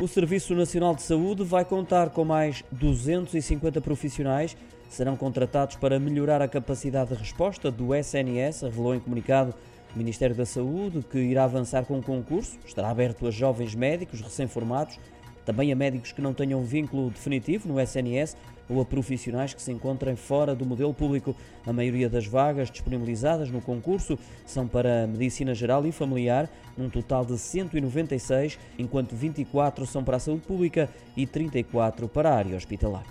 O Serviço Nacional de Saúde vai contar com mais 250 profissionais. Serão contratados para melhorar a capacidade de resposta do SNS, revelou em comunicado o Ministério da Saúde, que irá avançar com um concurso. Estará aberto a jovens médicos recém-formados também a médicos que não tenham vínculo definitivo no SNS ou a profissionais que se encontrem fora do modelo público. A maioria das vagas disponibilizadas no concurso são para Medicina Geral e Familiar, um total de 196, enquanto 24 são para a saúde pública e 34 para a área hospitalar.